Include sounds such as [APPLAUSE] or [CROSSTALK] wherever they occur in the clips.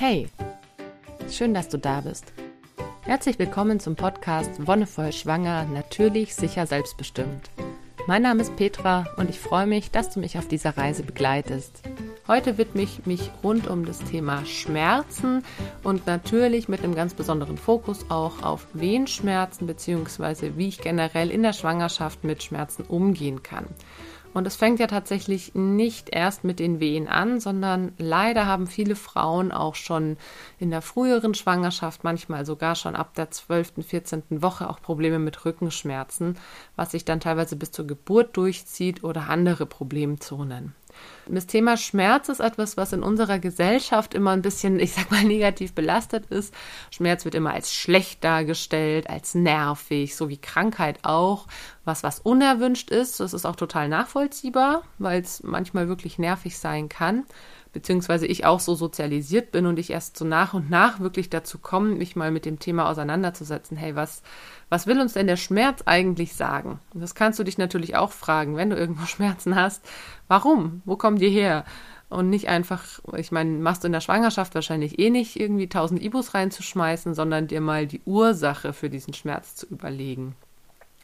Hey, schön, dass du da bist. Herzlich willkommen zum Podcast Wonnevoll Schwanger, natürlich, sicher, selbstbestimmt. Mein Name ist Petra und ich freue mich, dass du mich auf dieser Reise begleitest. Heute widme ich mich rund um das Thema Schmerzen und natürlich mit einem ganz besonderen Fokus auch auf Wehenschmerzen bzw. wie ich generell in der Schwangerschaft mit Schmerzen umgehen kann. Und es fängt ja tatsächlich nicht erst mit den Wehen an, sondern leider haben viele Frauen auch schon in der früheren Schwangerschaft, manchmal sogar schon ab der 12., 14. Woche auch Probleme mit Rückenschmerzen, was sich dann teilweise bis zur Geburt durchzieht oder andere Problemzonen. Das Thema Schmerz ist etwas, was in unserer Gesellschaft immer ein bisschen, ich sag mal, [LAUGHS] negativ belastet ist. Schmerz wird immer als schlecht dargestellt, als nervig, so wie Krankheit auch. Was, was unerwünscht ist, das ist auch total nachvollziehbar, weil es manchmal wirklich nervig sein kann beziehungsweise ich auch so sozialisiert bin und ich erst so nach und nach wirklich dazu komme, mich mal mit dem Thema auseinanderzusetzen. Hey, was, was will uns denn der Schmerz eigentlich sagen? Und das kannst du dich natürlich auch fragen, wenn du irgendwo [LAUGHS] Schmerzen hast. Warum? Wo kommen die her? Und nicht einfach, ich meine, machst du in der Schwangerschaft wahrscheinlich eh nicht irgendwie tausend Ibus reinzuschmeißen, sondern dir mal die Ursache für diesen Schmerz zu überlegen.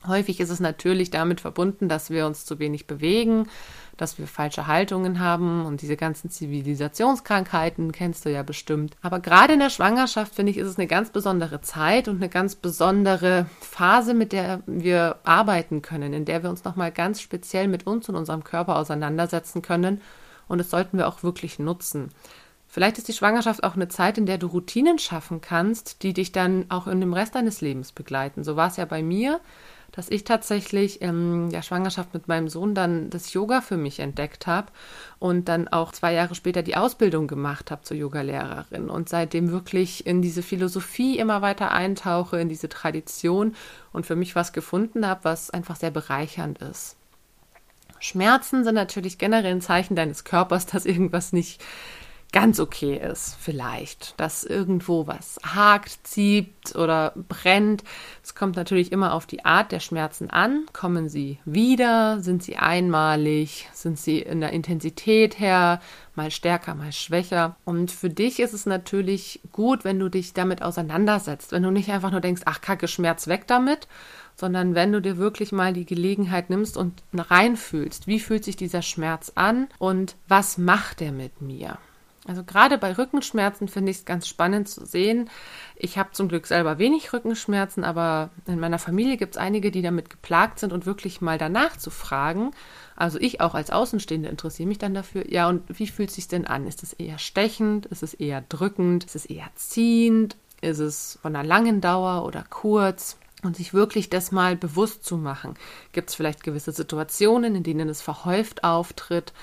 Häufig ist es natürlich damit verbunden, dass wir uns zu wenig bewegen, dass wir falsche Haltungen haben und diese ganzen Zivilisationskrankheiten kennst du ja bestimmt. Aber gerade in der Schwangerschaft finde ich, ist es eine ganz besondere Zeit und eine ganz besondere Phase, mit der wir arbeiten können, in der wir uns nochmal ganz speziell mit uns und unserem Körper auseinandersetzen können. Und das sollten wir auch wirklich nutzen. Vielleicht ist die Schwangerschaft auch eine Zeit, in der du Routinen schaffen kannst, die dich dann auch in dem Rest deines Lebens begleiten. So war es ja bei mir dass ich tatsächlich in der Schwangerschaft mit meinem Sohn dann das Yoga für mich entdeckt habe und dann auch zwei Jahre später die Ausbildung gemacht habe zur Yogalehrerin und seitdem wirklich in diese Philosophie immer weiter eintauche, in diese Tradition und für mich was gefunden habe, was einfach sehr bereichernd ist. Schmerzen sind natürlich generell ein Zeichen deines Körpers, dass irgendwas nicht ganz okay ist, vielleicht, dass irgendwo was hakt, zieht oder brennt. Es kommt natürlich immer auf die Art der Schmerzen an. Kommen sie wieder? Sind sie einmalig? Sind sie in der Intensität her? Mal stärker, mal schwächer. Und für dich ist es natürlich gut, wenn du dich damit auseinandersetzt. Wenn du nicht einfach nur denkst, ach, kacke, Schmerz weg damit, sondern wenn du dir wirklich mal die Gelegenheit nimmst und reinfühlst, wie fühlt sich dieser Schmerz an und was macht er mit mir? Also gerade bei Rückenschmerzen finde ich es ganz spannend zu sehen. Ich habe zum Glück selber wenig Rückenschmerzen, aber in meiner Familie gibt es einige, die damit geplagt sind und wirklich mal danach zu fragen. Also ich auch als Außenstehende interessiere mich dann dafür. Ja, und wie fühlt es sich denn an? Ist es eher stechend? Ist es eher drückend? Ist es eher ziehend? Ist es von einer langen Dauer oder kurz? Und sich wirklich das mal bewusst zu machen. Gibt es vielleicht gewisse Situationen, in denen es verhäuft auftritt?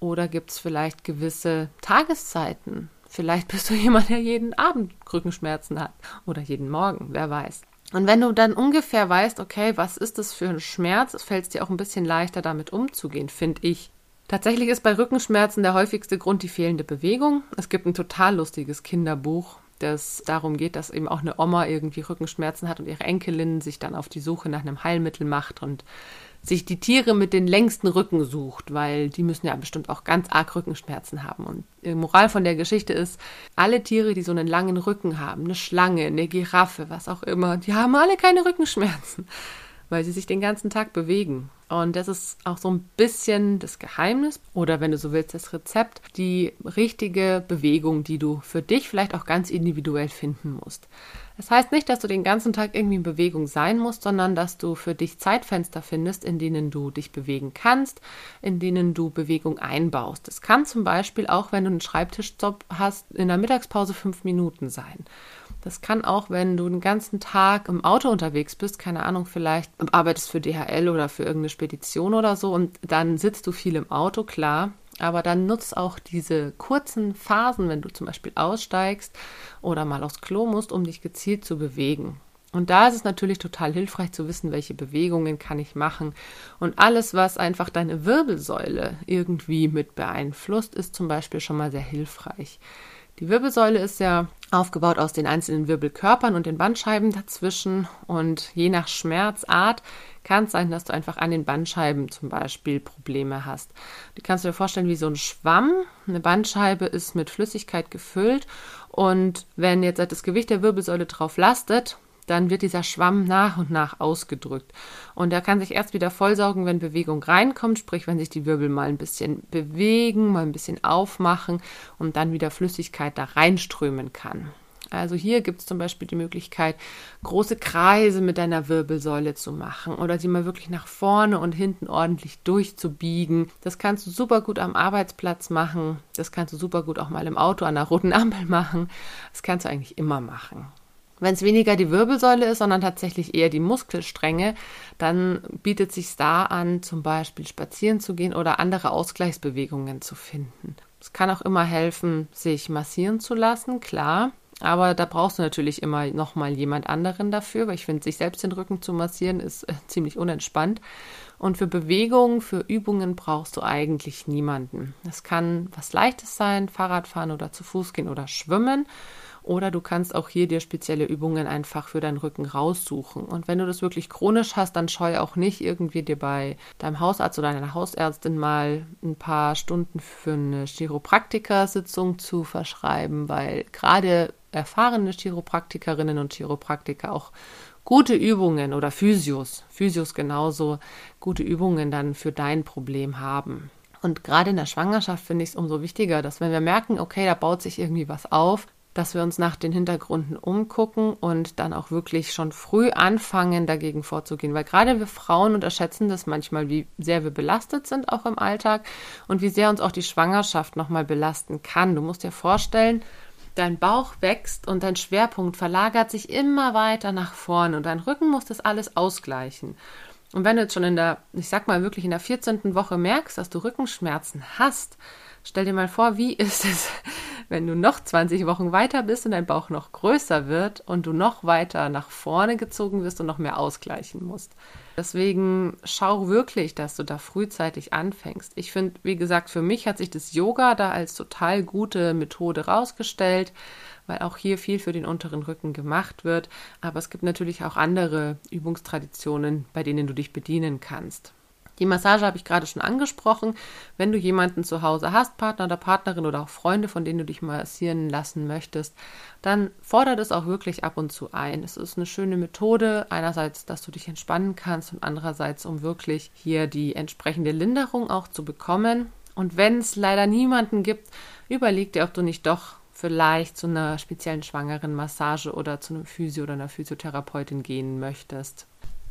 Oder gibt es vielleicht gewisse Tageszeiten? Vielleicht bist du [LAUGHS] jemand, der jeden Abend Rückenschmerzen hat oder jeden Morgen, wer weiß. Und wenn du dann ungefähr weißt, okay, was ist das für ein Schmerz, fällt es dir auch ein bisschen leichter, damit umzugehen, finde ich. Tatsächlich ist bei Rückenschmerzen der häufigste Grund die fehlende Bewegung. Es gibt ein total lustiges Kinderbuch, das darum geht, dass eben auch eine Oma irgendwie Rückenschmerzen hat und ihre Enkelin sich dann auf die Suche nach einem Heilmittel macht und sich die Tiere mit den längsten Rücken sucht, weil die müssen ja bestimmt auch ganz arg Rückenschmerzen haben. Und die Moral von der Geschichte ist, alle Tiere, die so einen langen Rücken haben, eine Schlange, eine Giraffe, was auch immer, die haben alle keine Rückenschmerzen, weil sie sich den ganzen Tag bewegen. Und das ist auch so ein bisschen das Geheimnis oder wenn du so willst, das Rezept, die richtige Bewegung, die du für dich vielleicht auch ganz individuell finden musst. Das heißt nicht, dass du den ganzen Tag irgendwie in Bewegung sein musst, sondern dass du für dich Zeitfenster findest, in denen du dich bewegen kannst, in denen du Bewegung einbaust. Das kann zum Beispiel auch, wenn du einen Schreibtischjob hast, in der Mittagspause fünf Minuten sein. Das kann auch, wenn du den ganzen Tag im Auto unterwegs bist, keine Ahnung, vielleicht arbeitest für DHL oder für irgendeine Spedition oder so und dann sitzt du viel im Auto, klar. Aber dann nutzt auch diese kurzen Phasen, wenn du zum Beispiel aussteigst oder mal aufs Klo musst, um dich gezielt zu bewegen. Und da ist es natürlich total hilfreich zu wissen, welche Bewegungen kann ich machen. Und alles, was einfach deine Wirbelsäule irgendwie mit beeinflusst, ist zum Beispiel schon mal sehr hilfreich. Die Wirbelsäule ist ja aufgebaut aus den einzelnen Wirbelkörpern und den Bandscheiben dazwischen. Und je nach Schmerzart kann es sein, dass du einfach an den Bandscheiben zum Beispiel Probleme hast. Die kannst du dir vorstellen wie so ein Schwamm. Eine Bandscheibe ist mit Flüssigkeit gefüllt und wenn jetzt das Gewicht der Wirbelsäule drauf lastet, dann wird dieser Schwamm nach und nach ausgedrückt. Und er kann sich erst wieder vollsaugen, wenn Bewegung reinkommt, sprich wenn sich die Wirbel mal ein bisschen bewegen, mal ein bisschen aufmachen und dann wieder Flüssigkeit da reinströmen kann. Also hier gibt es zum Beispiel die Möglichkeit, große Kreise mit deiner Wirbelsäule zu machen oder sie mal wirklich nach vorne und hinten ordentlich durchzubiegen. Das kannst du super gut am Arbeitsplatz machen. Das kannst du super gut auch mal im Auto an der roten Ampel machen. Das kannst du eigentlich immer machen. Wenn es weniger die Wirbelsäule ist, sondern tatsächlich eher die Muskelstränge, dann bietet sich da an, zum Beispiel spazieren zu gehen oder andere Ausgleichsbewegungen zu finden. Es kann auch immer helfen, sich massieren zu lassen, klar. Aber da brauchst du natürlich immer nochmal jemand anderen dafür, weil ich finde, sich selbst den Rücken zu massieren ist äh, ziemlich unentspannt. Und für Bewegungen, für Übungen brauchst du eigentlich niemanden. Es kann was Leichtes sein, Fahrradfahren oder zu Fuß gehen oder schwimmen. Oder du kannst auch hier dir spezielle Übungen einfach für deinen Rücken raussuchen. Und wenn du das wirklich chronisch hast, dann scheu auch nicht irgendwie dir bei deinem Hausarzt oder deiner Hausärztin mal ein paar Stunden für eine Chiropraktikersitzung zu verschreiben, weil gerade erfahrene Chiropraktikerinnen und Chiropraktiker auch gute Übungen oder Physios, Physios genauso gute Übungen dann für dein Problem haben. Und gerade in der Schwangerschaft finde ich es umso wichtiger, dass wenn wir merken, okay, da baut sich irgendwie was auf, dass wir uns nach den Hintergründen umgucken und dann auch wirklich schon früh anfangen, dagegen vorzugehen. Weil gerade wir Frauen unterschätzen das manchmal, wie sehr wir belastet sind auch im Alltag und wie sehr uns auch die Schwangerschaft nochmal belasten kann. Du musst dir vorstellen, dein Bauch wächst und dein Schwerpunkt verlagert sich immer weiter nach vorne und dein Rücken muss das alles ausgleichen. Und wenn du jetzt schon in der, ich sag mal wirklich in der 14. Woche merkst, dass du Rückenschmerzen hast, stell dir mal vor, wie ist es, wenn du noch 20 Wochen weiter bist und dein Bauch noch größer wird und du noch weiter nach vorne gezogen wirst und noch mehr ausgleichen musst. Deswegen schau wirklich, dass du da frühzeitig anfängst. Ich finde, wie gesagt, für mich hat sich das Yoga da als total gute Methode rausgestellt, weil auch hier viel für den unteren Rücken gemacht wird. Aber es gibt natürlich auch andere Übungstraditionen, bei denen du dich bedienen kannst. Die Massage habe ich gerade schon angesprochen. Wenn du jemanden zu Hause hast, Partner oder Partnerin oder auch Freunde, von denen du dich massieren lassen möchtest, dann fordert es auch wirklich ab und zu ein. Es ist eine schöne Methode, einerseits, dass du dich entspannen kannst und andererseits, um wirklich hier die entsprechende Linderung auch zu bekommen. Und wenn es leider niemanden gibt, überleg dir, ob du nicht doch vielleicht zu einer speziellen schwangeren Massage oder zu einem Physio oder einer Physiotherapeutin gehen möchtest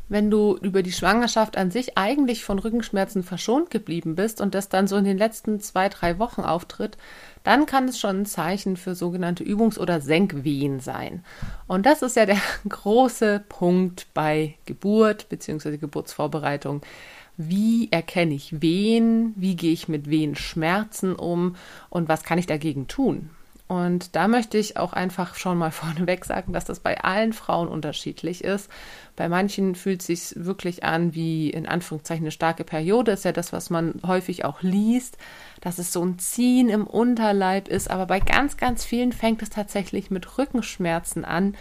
wenn du über die Schwangerschaft an sich eigentlich von Rückenschmerzen verschont geblieben bist und das dann so in den letzten zwei, drei Wochen auftritt, dann kann es schon ein Zeichen für sogenannte Übungs- oder Senkwehen sein. Und das ist ja der [LAUGHS] große Punkt bei Geburt bzw. Geburtsvorbereitung. Wie erkenne ich Wehen? Wie gehe ich mit Wehenschmerzen um? Und was kann ich dagegen tun? Und da möchte ich auch einfach schon mal [LAUGHS] vorneweg sagen, dass das bei allen Frauen unterschiedlich ist. Bei manchen fühlt es sich wirklich an wie in Anführungszeichen eine starke Periode, ist ja das, was man häufig auch liest, dass es so ein Ziehen im Unterleib ist. Aber bei ganz, ganz vielen fängt es tatsächlich mit Rückenschmerzen an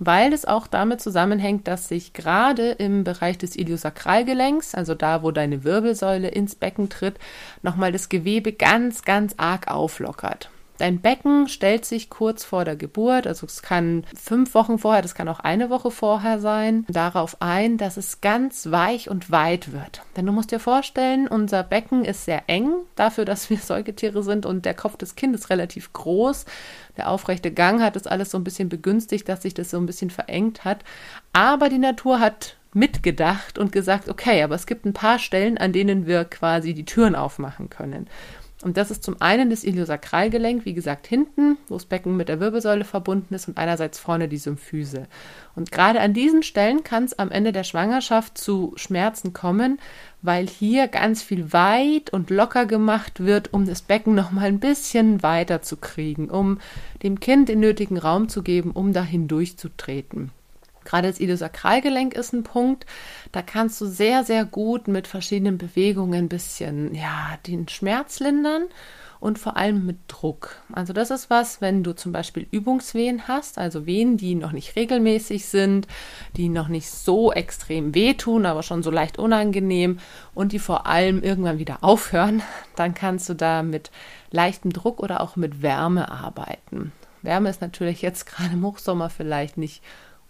weil es auch damit zusammenhängt, dass sich gerade im Bereich des Iliosakralgelenks, also da, wo deine Wirbelsäule ins Becken tritt, nochmal das Gewebe ganz, ganz arg auflockert. Dein Becken stellt sich kurz vor der Geburt, also es kann fünf Wochen vorher, das kann auch eine Woche vorher sein, darauf ein, dass es ganz weich und weit wird. Denn du musst dir vorstellen, unser Becken ist sehr eng dafür, dass wir [LAUGHS] Säugetiere sind und der Kopf des Kindes relativ groß. Der aufrechte Gang hat das alles so ein bisschen begünstigt, dass sich das so ein bisschen verengt hat. Aber die Natur hat mitgedacht und gesagt, okay, aber es gibt ein paar Stellen, an denen wir quasi die Türen aufmachen können. Und das ist zum einen das Iliosakralgelenk, wie gesagt, hinten, wo das Becken mit der Wirbelsäule verbunden ist und einerseits vorne die Symphyse. Und gerade an diesen Stellen kann es am Ende der Schwangerschaft zu Schmerzen kommen, weil hier ganz viel weit und locker gemacht wird, um das Becken noch mal ein bisschen weiter zu kriegen, um dem Kind den nötigen Raum zu geben, um da hindurchzutreten. Gerade das Iliosakralgelenk ist ein Punkt, da kannst du sehr, sehr gut mit verschiedenen Bewegungen ein bisschen, ja, den Schmerz lindern und vor allem mit Druck. Also das ist was, wenn du zum Beispiel Übungswehen hast, also Wehen, die noch nicht regelmäßig sind, die noch nicht so extrem wehtun, aber schon so leicht unangenehm und die vor allem irgendwann wieder aufhören, [LAUGHS] dann kannst du da mit leichtem Druck oder auch mit Wärme arbeiten. Wärme ist natürlich jetzt gerade im Hochsommer vielleicht nicht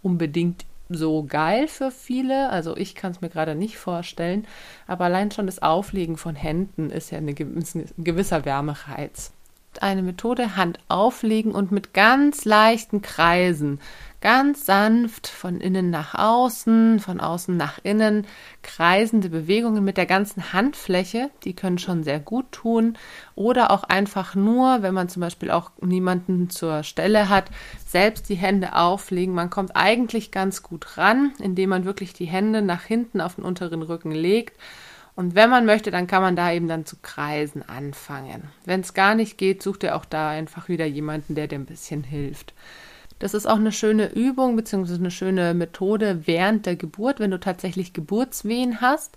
unbedingt so geil für viele. Also ich kann es mir gerade nicht vorstellen. Aber allein schon das Auflegen von Händen ist ja eine, ein gewisser Wärmereiz. Eine Methode, Hand auflegen und mit ganz leichten Kreisen ganz sanft von innen nach außen, von außen nach innen, kreisende Bewegungen mit der ganzen Handfläche, die können schon sehr gut tun. Oder auch einfach nur, wenn man zum Beispiel auch niemanden zur Stelle hat, selbst die Hände auflegen. Man kommt eigentlich ganz gut ran, indem man wirklich die Hände nach hinten auf den unteren Rücken legt. Und wenn man möchte, dann kann man da eben dann zu kreisen anfangen. Wenn es gar nicht geht, sucht ihr auch da einfach wieder jemanden, der dir ein bisschen hilft. Das ist auch eine schöne Übung bzw. eine schöne Methode während der Geburt, wenn du tatsächlich Geburtswehen hast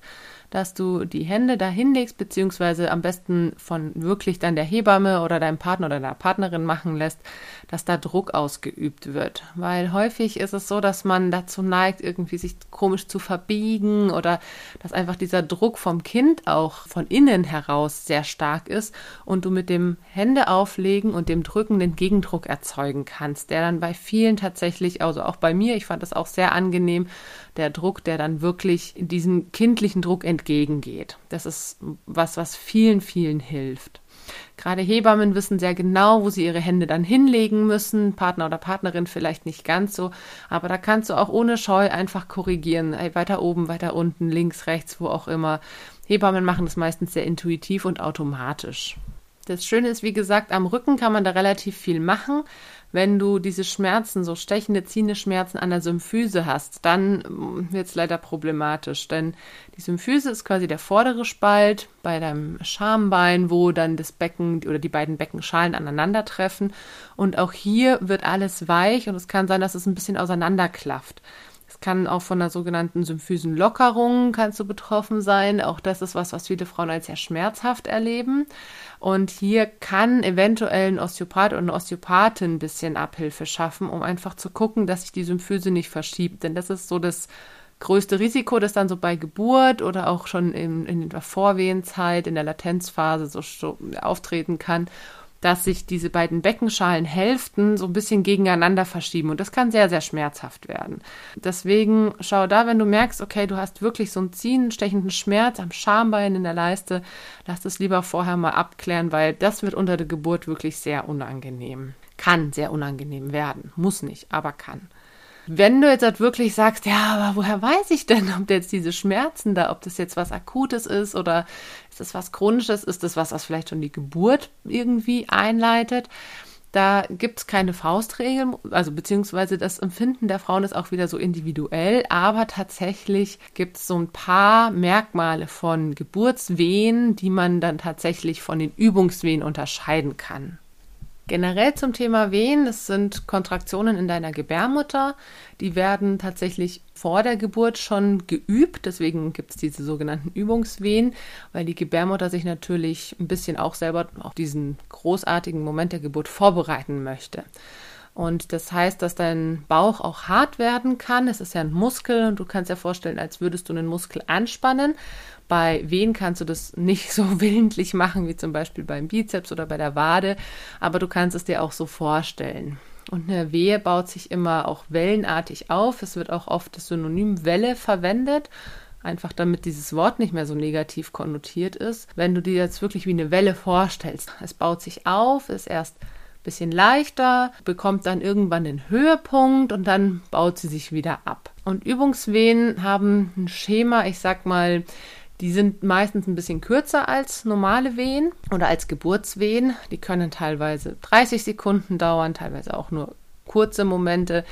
dass du die Hände da hinlegst, beziehungsweise am besten von wirklich dann der Hebamme oder deinem Partner oder deiner Partnerin machen lässt, dass da Druck ausgeübt wird. Weil häufig ist es so, dass man dazu neigt, irgendwie sich komisch zu verbiegen oder dass einfach dieser Druck vom Kind auch von innen heraus sehr stark ist und du mit dem Hände auflegen und dem Drücken den Gegendruck erzeugen kannst, der dann bei vielen tatsächlich, also auch bei mir, ich fand das auch sehr angenehm, der Druck, der dann wirklich diesem kindlichen Druck entgegengeht. Das ist was, was vielen, vielen hilft. Gerade Hebammen wissen sehr genau, wo sie ihre Hände dann hinlegen müssen. Partner oder Partnerin vielleicht nicht ganz so, aber da kannst du auch ohne Scheu einfach korrigieren. Weiter oben, weiter unten, links, rechts, wo auch immer. Hebammen machen das meistens sehr intuitiv und automatisch. Das Schöne ist, wie gesagt, am Rücken kann man da relativ viel machen. Wenn du diese Schmerzen, so stechende, ziehende Schmerzen an der Symphyse hast, dann mm, wird es leider problematisch, denn die Symphyse ist quasi der vordere Spalt bei deinem Schambein, wo dann das Becken oder die beiden Beckenschalen aneinandertreffen. Und auch hier wird alles weich und es kann sein, dass es ein bisschen auseinanderklafft. Es kann auch von einer sogenannten Symphysenlockerung kannst du betroffen sein. Auch das ist was, was viele Frauen als sehr schmerzhaft erleben. Und hier kann eventuell ein Osteopath oder eine Osteopathin ein bisschen Abhilfe schaffen, um einfach zu gucken, dass sich die Symphyse nicht verschiebt. Denn das ist so das größte Risiko, das dann so bei Geburt oder auch schon in, in der Vorwehenzeit, in der Latenzphase so, so auftreten kann dass sich diese beiden Beckenschalenhälften so ein bisschen gegeneinander verschieben und das kann sehr, sehr schmerzhaft werden. Deswegen schau da, wenn du merkst, okay, du hast wirklich so einen ziehen, stechenden Schmerz am Schambein in der Leiste, lass das lieber vorher mal abklären, weil das wird unter der Geburt wirklich sehr unangenehm. Kann sehr unangenehm werden, muss nicht, aber kann. Wenn du jetzt halt wirklich sagst, ja, aber woher weiß ich denn, ob jetzt diese Schmerzen da, ob das jetzt was Akutes ist oder ist das was Chronisches, ist das was, was vielleicht schon die Geburt irgendwie einleitet? Da gibt es keine Faustregeln, also beziehungsweise das Empfinden der Frauen ist auch wieder so individuell, aber tatsächlich gibt es so ein paar Merkmale von Geburtswehen, die man dann tatsächlich von den Übungswehen unterscheiden kann. Generell zum Thema Wehen, das sind Kontraktionen in deiner Gebärmutter. Die werden tatsächlich vor der Geburt schon geübt. Deswegen gibt es diese sogenannten Übungswehen, weil die Gebärmutter sich natürlich ein bisschen auch selber auf diesen großartigen Moment der Geburt vorbereiten möchte. Und das heißt, dass dein Bauch auch hart werden kann. Es ist ja ein Muskel und du kannst dir vorstellen, als würdest du einen Muskel anspannen. Bei Wehen kannst du das nicht [LAUGHS] so willentlich machen wie zum Beispiel beim Bizeps oder bei der Wade, aber du kannst es dir auch so vorstellen. Und eine Wehe baut sich immer auch wellenartig auf. Es wird auch oft das Synonym Welle verwendet einfach damit dieses Wort nicht mehr so negativ konnotiert ist. Wenn du dir jetzt wirklich wie eine Welle vorstellst, es baut sich auf, ist erst bisschen leichter, bekommt dann irgendwann den Höhepunkt und dann baut sie sich wieder ab. Und Übungswehen haben ein Schema, ich sag mal, die sind meistens ein bisschen kürzer als normale Wehen oder als Geburtswehen. Die können teilweise 30 Sekunden dauern, teilweise auch nur kurze Momente,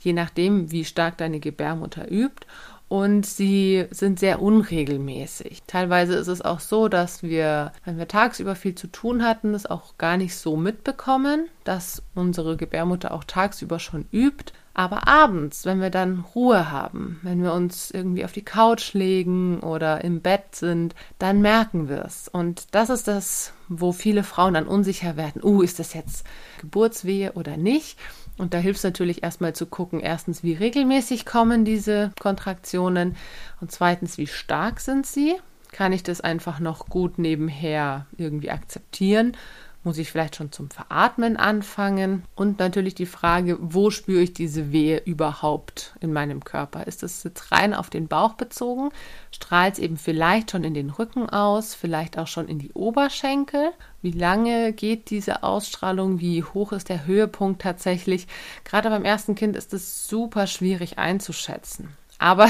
je nachdem, wie stark deine Gebärmutter übt und sie sind sehr unregelmäßig. Teilweise ist es auch so, dass wir, wenn wir tagsüber viel zu tun hatten, es auch gar nicht so mitbekommen, dass unsere Gebärmutter auch tagsüber schon übt. Aber abends, wenn wir dann Ruhe haben, wenn wir uns irgendwie auf die Couch legen oder im Bett sind, dann merken wir es. Und das ist das, wo viele Frauen dann unsicher werden. Uh, ist das jetzt Geburtswehe oder nicht? Und da hilft es natürlich erstmal zu gucken, erstens, wie regelmäßig kommen diese Kontraktionen und zweitens, wie stark sind sie? Kann ich das einfach noch gut nebenher irgendwie akzeptieren? Muss ich vielleicht schon zum Veratmen anfangen? Und natürlich die Frage, wo spüre ich diese Wehe überhaupt in meinem Körper? Ist es jetzt rein auf den Bauch bezogen? Strahlt es eben vielleicht schon in den Rücken aus, vielleicht auch schon in die Oberschenkel? Wie lange geht diese Ausstrahlung? Wie hoch ist der Höhepunkt tatsächlich? Gerade beim ersten Kind ist es super schwierig einzuschätzen. Aber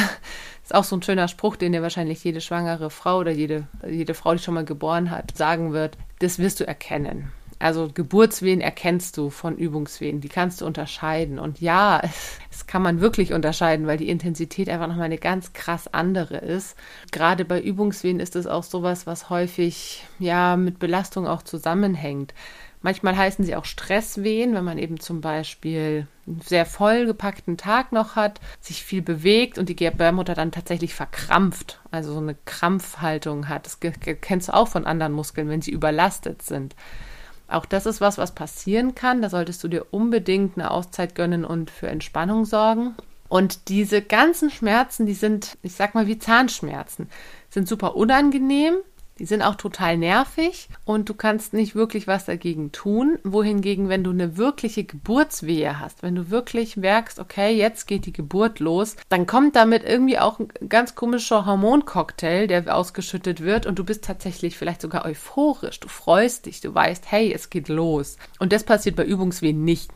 ist auch so ein schöner Spruch, den dir wahrscheinlich jede schwangere Frau oder jede, jede Frau, die schon mal geboren hat, sagen wird. Das wirst du erkennen. Also Geburtswehen erkennst du von Übungswehen, die kannst du unterscheiden. Und ja, [LAUGHS] es kann man wirklich unterscheiden, weil die Intensität einfach nochmal eine ganz krass andere ist. Gerade bei Übungswehen ist es auch sowas, was häufig ja mit Belastung auch zusammenhängt. Manchmal heißen sie auch Stresswehen, wenn man eben zum Beispiel einen sehr vollgepackten Tag noch hat, sich viel bewegt und die Gebärmutter dann tatsächlich verkrampft, also so eine Krampfhaltung hat. Das kennst du auch von anderen Muskeln, wenn sie überlastet sind. Auch das ist was, was passieren kann. Da solltest du dir unbedingt eine Auszeit gönnen und für Entspannung sorgen. Und diese ganzen Schmerzen, die sind, ich sag mal, wie Zahnschmerzen, sind super unangenehm, die sind auch total nervig und du kannst nicht wirklich was dagegen tun. Wohingegen, wenn du eine wirkliche Geburtswehe hast, wenn du wirklich merkst, okay, jetzt geht die Geburt los, dann kommt damit irgendwie auch ein ganz komischer Hormoncocktail, der ausgeschüttet wird und du bist tatsächlich vielleicht sogar euphorisch. Du freust dich, du weißt, hey, es geht los. Und das passiert bei Übungswehen nicht.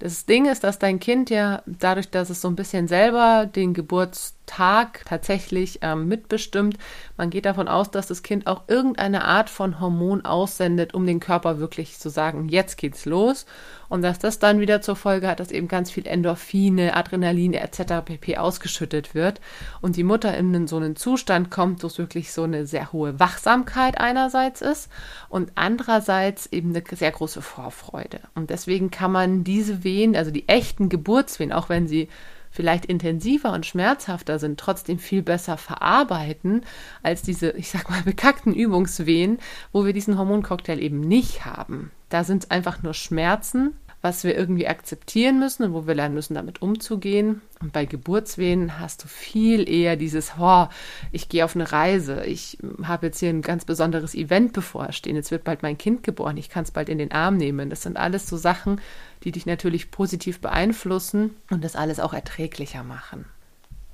Das Ding ist, dass dein Kind ja dadurch, dass es so ein bisschen selber den Geburtstag tatsächlich ähm, mitbestimmt, man geht davon aus, dass das Kind auch irgendeine Art von Hormon aussendet, um den Körper wirklich zu sagen, jetzt geht's los. Und dass das dann wieder zur Folge hat, dass eben ganz viel Endorphine, Adrenaline etc. pp. ausgeschüttet wird und die Mutter in so einen Zustand kommt, wo es wirklich so eine sehr hohe Wachsamkeit einerseits ist und andererseits eben eine sehr große Vorfreude. Und deswegen kann man diese Wehen, also die echten Geburtswehen, auch wenn sie vielleicht intensiver und schmerzhafter sind, trotzdem viel besser verarbeiten als diese, ich sag mal, bekackten Übungswehen, wo wir diesen Hormoncocktail eben nicht haben. Da sind es einfach nur Schmerzen, was wir irgendwie akzeptieren müssen und wo wir lernen müssen, damit umzugehen. Und bei Geburtswehen hast du viel eher dieses, oh, ich gehe auf eine Reise, ich habe jetzt hier ein ganz besonderes Event bevorstehen, jetzt wird bald mein Kind geboren, ich kann es bald in den Arm nehmen. Das sind alles so Sachen, die dich natürlich positiv beeinflussen und das alles auch erträglicher machen.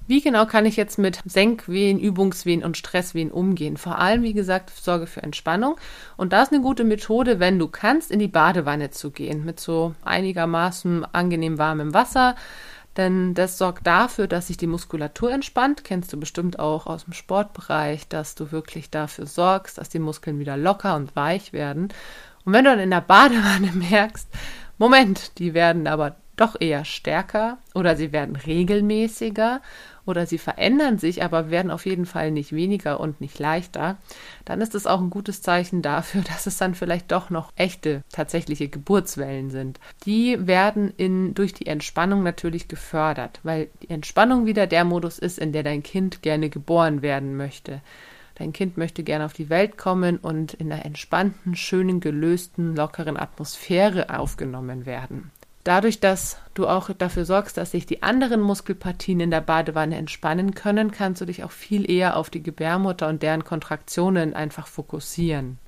Wie genau kann ich jetzt mit Senkwehen, Übungswehen und Stresswehen umgehen? Vor allem, wie gesagt, sorge für Entspannung. Und da ist eine gute Methode, wenn du kannst, in die Badewanne zu gehen mit so einigermaßen angenehm warmem Wasser. Denn das sorgt dafür, dass sich die Muskulatur entspannt. Kennst du bestimmt auch aus dem Sportbereich, dass du wirklich dafür sorgst, dass die Muskeln wieder locker und weich werden. Und wenn du dann in der Badewanne [LAUGHS] merkst, Moment, die werden aber doch eher stärker oder sie werden regelmäßiger oder sie verändern sich, aber werden auf jeden Fall nicht weniger und nicht leichter, dann ist es auch ein gutes Zeichen dafür, [LAUGHS] dass es dann vielleicht doch noch echte, tatsächliche Geburtswellen sind. Die werden in, durch die Entspannung natürlich gefördert, weil die Entspannung wieder der Modus ist, in der dein Kind gerne geboren werden möchte. Dein Kind möchte gerne auf die Welt kommen und in einer entspannten, schönen, gelösten, lockeren Atmosphäre aufgenommen werden. Dadurch, dass du auch dafür sorgst, dass sich die anderen Muskelpartien in der Badewanne entspannen können, kannst du dich auch viel eher auf die Gebärmutter und deren Kontraktionen einfach fokussieren.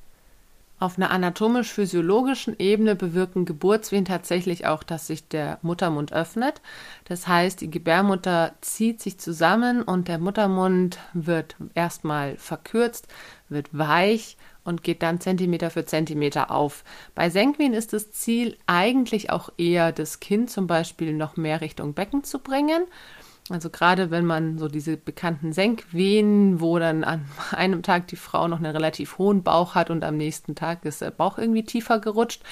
Auf einer anatomisch-physiologischen Ebene bewirken Geburtswehen tatsächlich auch, dass sich der Muttermund öffnet. Das heißt, die Gebärmutter zieht sich zusammen und der Muttermund wird erstmal verkürzt, wird weich und geht dann Zentimeter für Zentimeter auf. Bei Senkwehen ist das Ziel eigentlich auch eher, das Kind zum Beispiel noch mehr Richtung Becken zu bringen. Also gerade wenn man so diese bekannten Senkwehen, wo dann an [LAUGHS] einem Tag die Frau noch einen relativ hohen Bauch hat und am nächsten Tag ist der Bauch irgendwie tiefer gerutscht,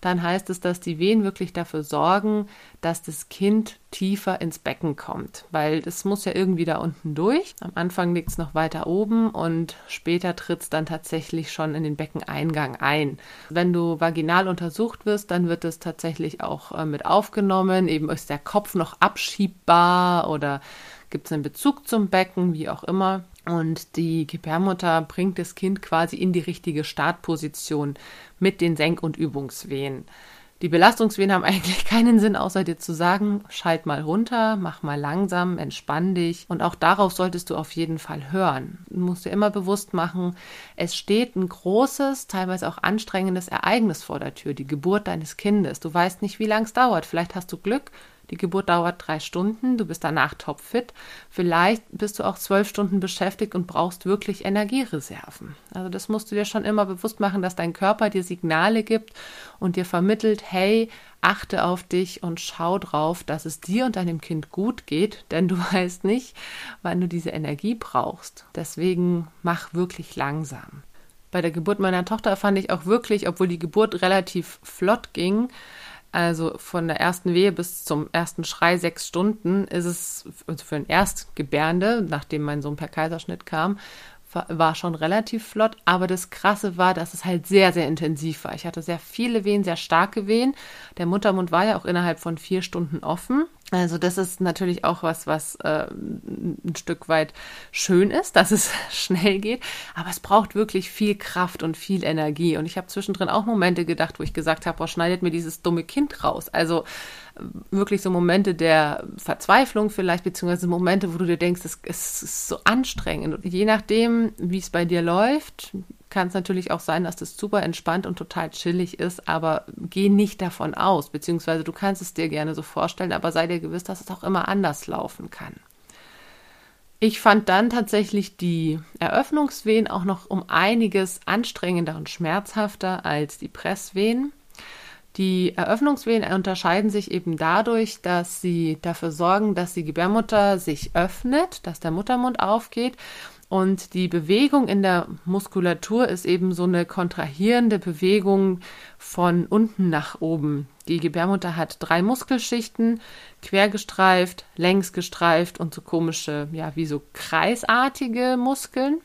dann heißt es, dass die Wehen wirklich dafür sorgen, dass das Kind tiefer ins Becken kommt, weil das muss ja irgendwie da unten durch. Am Anfang liegt es noch weiter oben und später tritt es dann tatsächlich schon in den Beckeneingang ein. Wenn du vaginal untersucht wirst, dann wird es tatsächlich auch äh, mit aufgenommen. Eben ist der Kopf noch abschiebbar oder gibt es einen Bezug zum Becken, wie auch immer. Und die Gebärmutter bringt das Kind quasi in die richtige Startposition mit den Senk- und Übungswehen. Die Belastungswehen haben [LAUGHS] eigentlich keinen Sinn, außer dir zu sagen, schalt mal runter, mach mal langsam, entspann dich. Und auch darauf solltest du auf jeden Fall hören. Du musst dir immer bewusst machen, es steht ein großes, teilweise auch anstrengendes Ereignis vor der Tür, die Geburt deines Kindes. Du weißt nicht, wie lang es dauert. Vielleicht hast du Glück, die Geburt dauert drei Stunden, du bist danach topfit. Vielleicht bist du auch zwölf Stunden beschäftigt und brauchst wirklich Energiereserven. Also das musst du dir schon immer bewusst machen, dass dein Körper dir Signale gibt und dir vermittelt, hey, achte auf dich und schau drauf, dass es dir und deinem Kind gut geht, denn du [LAUGHS] weißt nicht, wann du diese Energie brauchst. Deswegen mach wirklich langsam. Bei der Geburt meiner Tochter fand ich auch wirklich, obwohl die Geburt relativ flott ging, also von der ersten Wehe bis zum ersten Schrei sechs Stunden ist es also für ein Erstgebärende, nachdem mein Sohn per Kaiserschnitt kam, war schon relativ flott. Aber das Krasse war, dass es halt sehr, sehr intensiv war. Ich hatte sehr viele Wehen, sehr starke Wehen. Der Muttermund war ja auch innerhalb von vier Stunden offen. Also das ist natürlich auch was, was äh, ein Stück weit schön ist, dass es [LAUGHS] schnell geht, aber es braucht wirklich viel Kraft und viel Energie. Und ich habe zwischendrin auch Momente gedacht, wo ich gesagt habe, boah, schneidet mir dieses dumme Kind raus. Also äh, wirklich so Momente der Verzweiflung vielleicht, beziehungsweise Momente, wo du dir denkst, es, es ist so anstrengend. Und je nachdem, wie es bei dir läuft, kann es natürlich auch sein, dass das super entspannt und total chillig ist, aber geh nicht davon aus, beziehungsweise du kannst es dir gerne so vorstellen, aber sei dir gewiss, dass es auch immer anders laufen kann. Ich fand dann tatsächlich die Eröffnungswehen auch noch um einiges anstrengender und schmerzhafter als die Presswehen. Die Eröffnungswehen unterscheiden sich eben dadurch, dass sie dafür sorgen, dass die Gebärmutter sich öffnet, dass der Muttermund aufgeht und die Bewegung in der Muskulatur ist eben so eine kontrahierende Bewegung von unten nach oben. Die Gebärmutter hat drei Muskelschichten, quergestreift, längs gestreift und so komische, ja, wie so kreisartige Muskeln.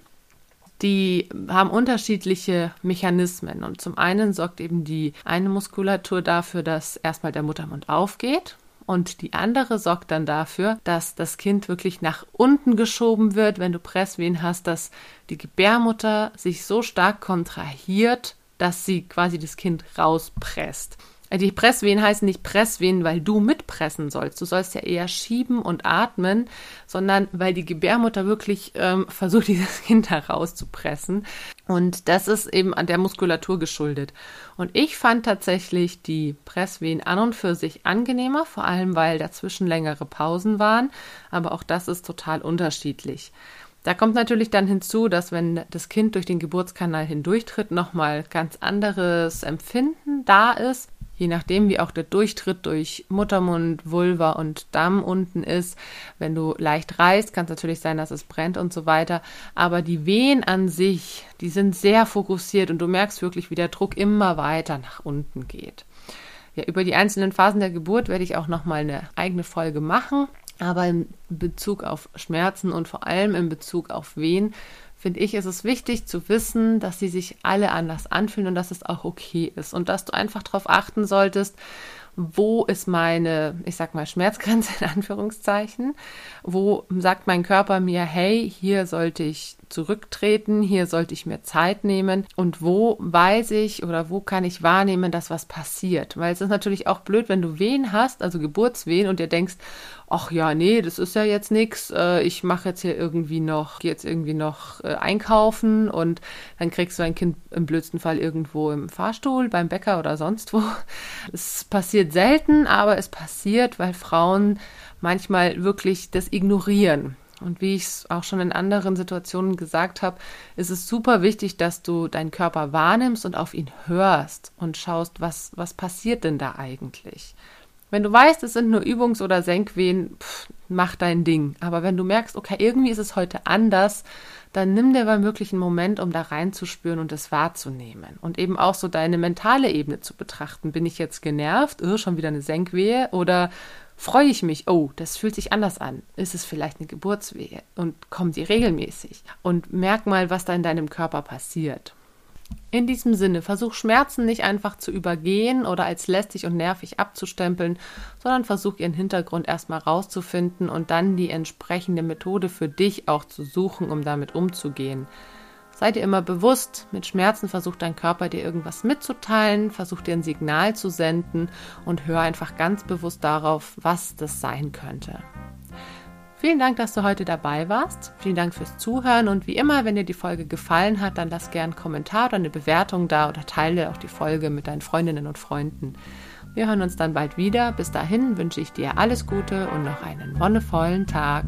Die haben unterschiedliche Mechanismen. Und zum einen sorgt eben die eine Muskulatur dafür, dass erstmal der Muttermund aufgeht und die andere sorgt dann dafür, dass das Kind wirklich nach unten geschoben wird, wenn du Presswehen hast, dass die Gebärmutter sich so stark kontrahiert, dass sie quasi das Kind rauspresst. Äh, die Presswehen heißen nicht Presswehen, weil du mitpressen sollst. Du sollst ja eher schieben und atmen, sondern weil die Gebärmutter wirklich ähm, versucht, [LAUGHS] dieses Kind herauszupressen. Und das ist eben an der Muskulatur geschuldet. Und ich fand tatsächlich die Presswehen an und für sich angenehmer, vor allem weil dazwischen längere Pausen waren. Aber auch das ist total unterschiedlich. Da kommt natürlich dann hinzu, dass wenn das Kind durch den Geburtskanal hindurchtritt, nochmal ganz anderes Empfinden da ist je nachdem, wie auch der Durchtritt durch Muttermund, Vulva und Damm unten ist. Wenn du leicht reißt, kann es natürlich sein, dass es brennt und so weiter. Aber die Wehen an sich, die sind sehr fokussiert und du merkst wirklich, wie der Druck immer weiter nach unten geht. Ja, über die einzelnen Phasen der Geburt werde ich auch nochmal eine eigene Folge machen. Aber in Bezug auf Schmerzen und vor allem in Bezug auf Wehen finde ich, ist es wichtig zu wissen, dass sie sich alle anders anfühlen und dass es auch okay ist und dass du einfach darauf achten solltest, wo ist meine, ich sag mal, Schmerzgrenze in Anführungszeichen, wo sagt mein Körper mir, hey, hier sollte ich zurücktreten, hier sollte ich mir Zeit nehmen und wo weiß ich oder wo kann ich wahrnehmen, dass was passiert. Weil es ist natürlich auch blöd, wenn du Wehen hast, also Geburtswehen und dir denkst, ach ja, nee, das ist ja jetzt nichts, äh, ich mache jetzt hier irgendwie noch, gehe jetzt irgendwie noch äh, einkaufen und dann kriegst du ein Kind im blödsten Fall irgendwo im Fahrstuhl, beim Bäcker oder sonst wo. [LAUGHS] Es passiert selten, aber es passiert, weil Frauen manchmal wirklich das ignorieren. Und wie ich es auch schon in anderen Situationen gesagt habe, ist es super wichtig, dass du deinen Körper wahrnimmst und auf ihn hörst und schaust, was, was passiert denn da eigentlich. Wenn du weißt, es sind nur Übungs- oder Senkwehen, pff, mach dein Ding. Aber wenn du merkst, okay, irgendwie ist es heute anders, dann nimm dir mal wirklich einen Moment, um da reinzuspüren und es wahrzunehmen. Und eben auch so deine mentale Ebene zu betrachten. Bin ich jetzt genervt? Oh, schon wieder eine Senkwehe? Oder freue ich mich? Oh, das fühlt sich anders an. Ist es vielleicht eine Geburtswehe? Und kommt die regelmäßig? Und merk mal, was da in deinem Körper passiert. In diesem Sinne, versuch Schmerzen nicht einfach zu übergehen oder als lästig und nervig abzustempeln, sondern versuch ihren Hintergrund erstmal rauszufinden und dann die entsprechende Methode für dich auch zu suchen, um damit umzugehen. Sei dir immer bewusst, mit Schmerzen versucht dein Körper dir irgendwas mitzuteilen, versucht dir ein Signal zu senden und hör einfach ganz bewusst darauf, was das sein könnte. Vielen Dank, dass du heute dabei warst. Vielen Dank fürs Zuhören und wie immer, wenn dir die Folge gefallen hat, dann lass gern einen Kommentar oder eine Bewertung da oder teile auch die Folge mit deinen Freundinnen und Freunden. Wir hören uns dann bald wieder. Bis dahin wünsche ich dir alles Gute und noch einen wonnevollen Tag.